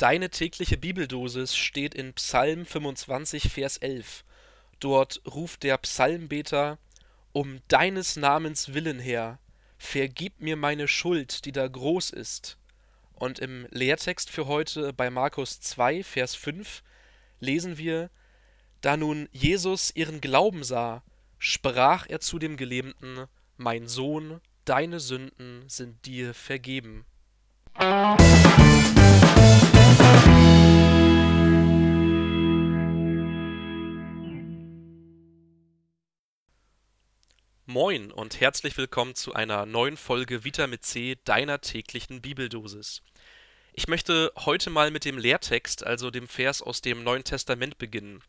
Deine tägliche Bibeldosis steht in Psalm 25, Vers 11. Dort ruft der Psalmbeter: Um deines Namens willen, Herr, vergib mir meine Schuld, die da groß ist. Und im Lehrtext für heute bei Markus 2, Vers 5 lesen wir: Da nun Jesus ihren Glauben sah, sprach er zu dem Gelähmten: Mein Sohn, deine Sünden sind dir vergeben. Moin und herzlich willkommen zu einer neuen Folge Vitamin C deiner täglichen Bibeldosis. Ich möchte heute mal mit dem Lehrtext, also dem Vers aus dem Neuen Testament beginnen.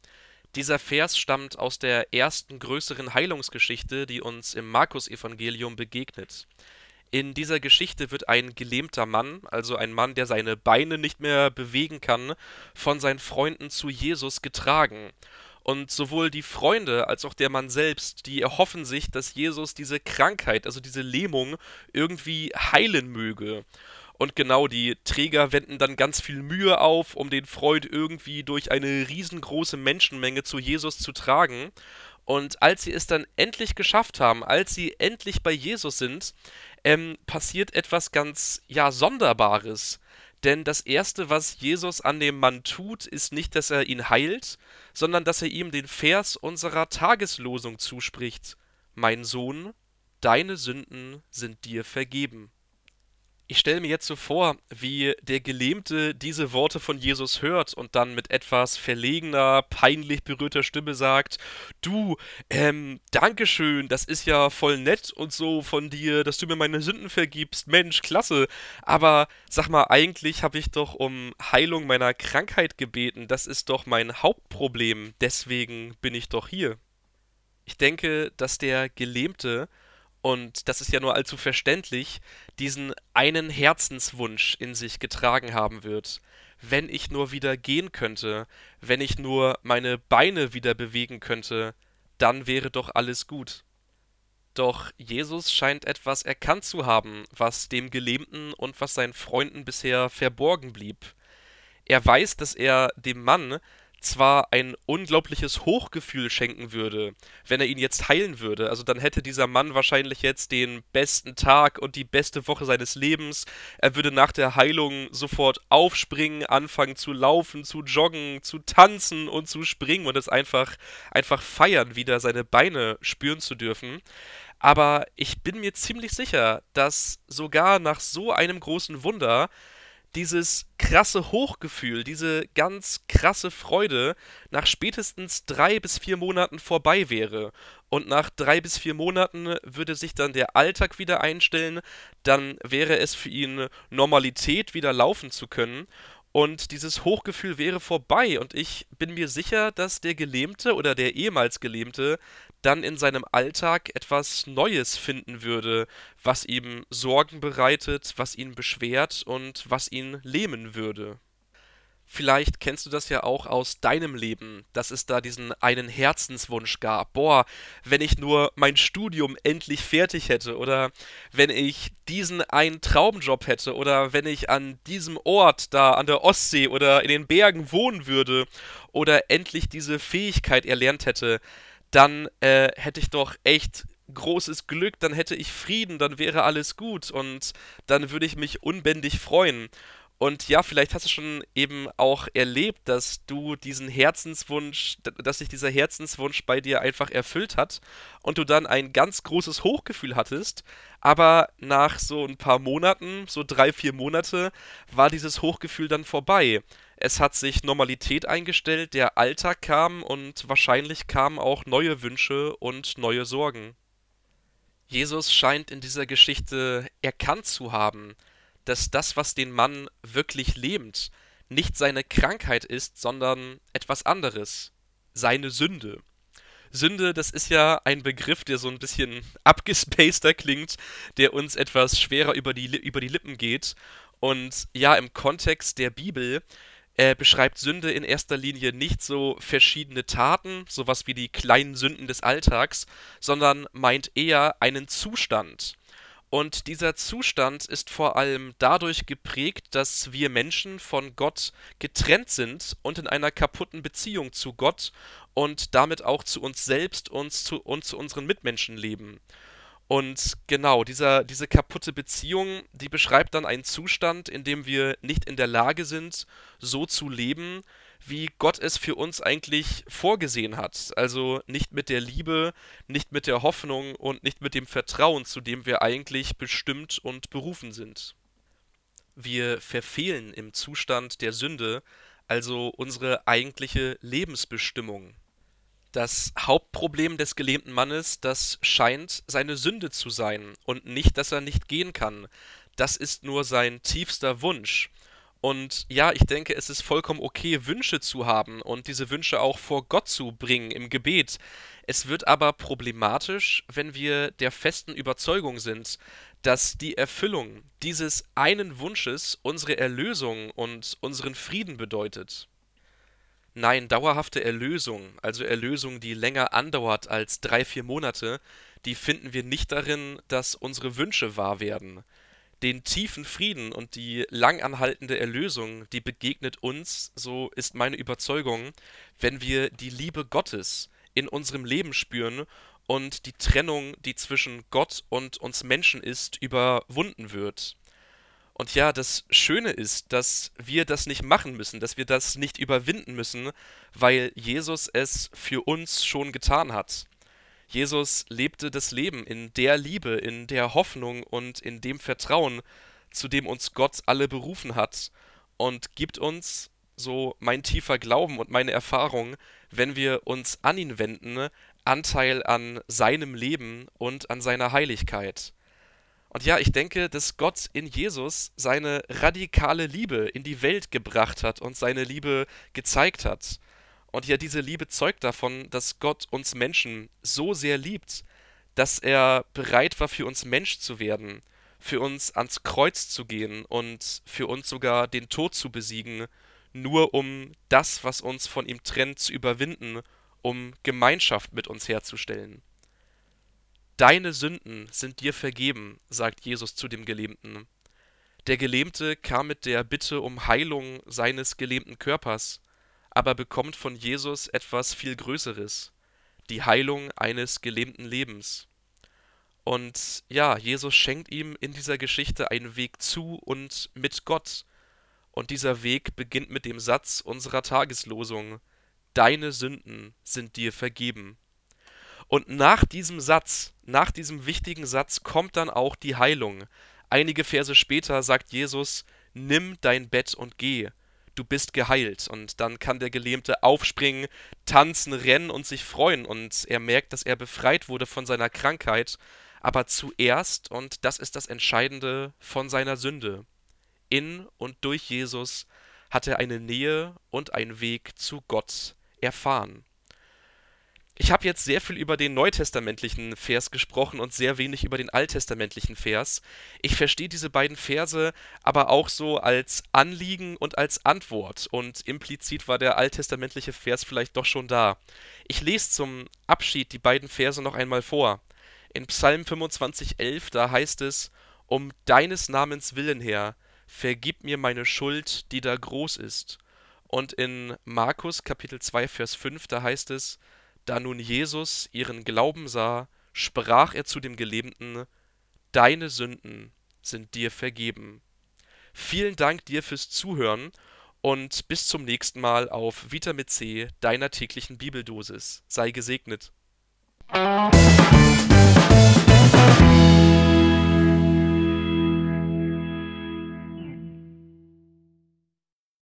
Dieser Vers stammt aus der ersten größeren Heilungsgeschichte, die uns im Markus-Evangelium begegnet. In dieser Geschichte wird ein gelähmter Mann, also ein Mann, der seine Beine nicht mehr bewegen kann, von seinen Freunden zu Jesus getragen. Und sowohl die Freunde als auch der Mann selbst, die erhoffen sich, dass Jesus diese Krankheit, also diese Lähmung, irgendwie heilen möge. Und genau, die Träger wenden dann ganz viel Mühe auf, um den Freund irgendwie durch eine riesengroße Menschenmenge zu Jesus zu tragen. Und als sie es dann endlich geschafft haben, als sie endlich bei Jesus sind, ähm, passiert etwas ganz, ja, Sonderbares. Denn das Erste, was Jesus an dem Mann tut, ist nicht, dass er ihn heilt, sondern dass er ihm den Vers unserer Tageslosung zuspricht. Mein Sohn, deine Sünden sind dir vergeben. Ich stelle mir jetzt so vor, wie der Gelähmte diese Worte von Jesus hört und dann mit etwas verlegener, peinlich berührter Stimme sagt: Du, ähm, Dankeschön, das ist ja voll nett und so von dir, dass du mir meine Sünden vergibst. Mensch, klasse. Aber sag mal, eigentlich habe ich doch um Heilung meiner Krankheit gebeten. Das ist doch mein Hauptproblem. Deswegen bin ich doch hier. Ich denke, dass der Gelähmte und das ist ja nur allzu verständlich, diesen einen Herzenswunsch in sich getragen haben wird. Wenn ich nur wieder gehen könnte, wenn ich nur meine Beine wieder bewegen könnte, dann wäre doch alles gut. Doch Jesus scheint etwas erkannt zu haben, was dem Gelähmten und was seinen Freunden bisher verborgen blieb. Er weiß, dass er dem Mann zwar ein unglaubliches Hochgefühl schenken würde, wenn er ihn jetzt heilen würde. Also dann hätte dieser Mann wahrscheinlich jetzt den besten Tag und die beste Woche seines Lebens. Er würde nach der Heilung sofort aufspringen, anfangen zu laufen, zu joggen, zu tanzen und zu springen und es einfach, einfach feiern, wieder seine Beine spüren zu dürfen. Aber ich bin mir ziemlich sicher, dass sogar nach so einem großen Wunder dieses krasse Hochgefühl, diese ganz krasse Freude nach spätestens drei bis vier Monaten vorbei wäre. Und nach drei bis vier Monaten würde sich dann der Alltag wieder einstellen, dann wäre es für ihn Normalität, wieder laufen zu können. Und dieses Hochgefühl wäre vorbei. Und ich bin mir sicher, dass der Gelähmte oder der ehemals Gelähmte dann in seinem Alltag etwas Neues finden würde, was ihm Sorgen bereitet, was ihn beschwert und was ihn lähmen würde. Vielleicht kennst du das ja auch aus deinem Leben, dass es da diesen einen Herzenswunsch gab. Boah, wenn ich nur mein Studium endlich fertig hätte oder wenn ich diesen einen Traumjob hätte oder wenn ich an diesem Ort da an der Ostsee oder in den Bergen wohnen würde oder endlich diese Fähigkeit erlernt hätte, dann äh, hätte ich doch echt großes Glück, dann hätte ich Frieden, dann wäre alles gut und dann würde ich mich unbändig freuen. Und ja, vielleicht hast du schon eben auch erlebt, dass du diesen Herzenswunsch, dass sich dieser Herzenswunsch bei dir einfach erfüllt hat und du dann ein ganz großes Hochgefühl hattest, aber nach so ein paar Monaten, so drei, vier Monate, war dieses Hochgefühl dann vorbei. Es hat sich Normalität eingestellt, der Alltag kam und wahrscheinlich kamen auch neue Wünsche und neue Sorgen. Jesus scheint in dieser Geschichte erkannt zu haben, dass das, was den Mann wirklich lähmt, nicht seine Krankheit ist, sondern etwas anderes, seine Sünde. Sünde, das ist ja ein Begriff, der so ein bisschen abgespaceter klingt, der uns etwas schwerer über die, über die Lippen geht. Und ja, im Kontext der Bibel äh, beschreibt Sünde in erster Linie nicht so verschiedene Taten, sowas wie die kleinen Sünden des Alltags, sondern meint eher einen Zustand. Und dieser Zustand ist vor allem dadurch geprägt, dass wir Menschen von Gott getrennt sind und in einer kaputten Beziehung zu Gott und damit auch zu uns selbst und zu, und zu unseren Mitmenschen leben. Und genau, dieser, diese kaputte Beziehung, die beschreibt dann einen Zustand, in dem wir nicht in der Lage sind, so zu leben, wie Gott es für uns eigentlich vorgesehen hat. Also nicht mit der Liebe, nicht mit der Hoffnung und nicht mit dem Vertrauen, zu dem wir eigentlich bestimmt und berufen sind. Wir verfehlen im Zustand der Sünde also unsere eigentliche Lebensbestimmung. Das Hauptproblem des gelähmten Mannes, das scheint seine Sünde zu sein und nicht, dass er nicht gehen kann. Das ist nur sein tiefster Wunsch. Und ja, ich denke, es ist vollkommen okay, Wünsche zu haben und diese Wünsche auch vor Gott zu bringen im Gebet. Es wird aber problematisch, wenn wir der festen Überzeugung sind, dass die Erfüllung dieses einen Wunsches unsere Erlösung und unseren Frieden bedeutet. Nein, dauerhafte Erlösung, also Erlösung, die länger andauert als drei, vier Monate, die finden wir nicht darin, dass unsere Wünsche wahr werden den tiefen Frieden und die langanhaltende Erlösung, die begegnet uns, so ist meine Überzeugung, wenn wir die Liebe Gottes in unserem Leben spüren und die Trennung, die zwischen Gott und uns Menschen ist, überwunden wird. Und ja, das Schöne ist, dass wir das nicht machen müssen, dass wir das nicht überwinden müssen, weil Jesus es für uns schon getan hat. Jesus lebte das Leben in der Liebe, in der Hoffnung und in dem Vertrauen, zu dem uns Gott alle berufen hat und gibt uns, so mein tiefer Glauben und meine Erfahrung, wenn wir uns an ihn wenden, Anteil an seinem Leben und an seiner Heiligkeit. Und ja, ich denke, dass Gott in Jesus seine radikale Liebe in die Welt gebracht hat und seine Liebe gezeigt hat. Und ja, diese Liebe zeugt davon, dass Gott uns Menschen so sehr liebt, dass er bereit war, für uns Mensch zu werden, für uns ans Kreuz zu gehen und für uns sogar den Tod zu besiegen, nur um das, was uns von ihm trennt, zu überwinden, um Gemeinschaft mit uns herzustellen. Deine Sünden sind dir vergeben, sagt Jesus zu dem Gelähmten. Der Gelähmte kam mit der Bitte um Heilung seines gelähmten Körpers, aber bekommt von Jesus etwas viel Größeres, die Heilung eines gelähmten Lebens. Und ja, Jesus schenkt ihm in dieser Geschichte einen Weg zu und mit Gott. Und dieser Weg beginnt mit dem Satz unserer Tageslosung Deine Sünden sind dir vergeben. Und nach diesem Satz, nach diesem wichtigen Satz kommt dann auch die Heilung. Einige Verse später sagt Jesus, Nimm dein Bett und geh du bist geheilt. Und dann kann der Gelähmte aufspringen, tanzen, rennen und sich freuen. Und er merkt, dass er befreit wurde von seiner Krankheit, aber zuerst, und das ist das Entscheidende, von seiner Sünde. In und durch Jesus hat er eine Nähe und einen Weg zu Gott erfahren. Ich habe jetzt sehr viel über den neutestamentlichen Vers gesprochen und sehr wenig über den alttestamentlichen Vers. Ich verstehe diese beiden Verse aber auch so als Anliegen und als Antwort und implizit war der alttestamentliche Vers vielleicht doch schon da. Ich lese zum Abschied die beiden Verse noch einmal vor. In Psalm 25,11, da heißt es: Um deines Namens willen her, vergib mir meine Schuld, die da groß ist. Und in Markus Kapitel 2, Vers 5, da heißt es: da nun Jesus ihren Glauben sah, sprach er zu dem Gelähmten, Deine Sünden sind dir vergeben. Vielen Dank dir fürs Zuhören und bis zum nächsten Mal auf Vitamin C, deiner täglichen Bibeldosis. Sei gesegnet.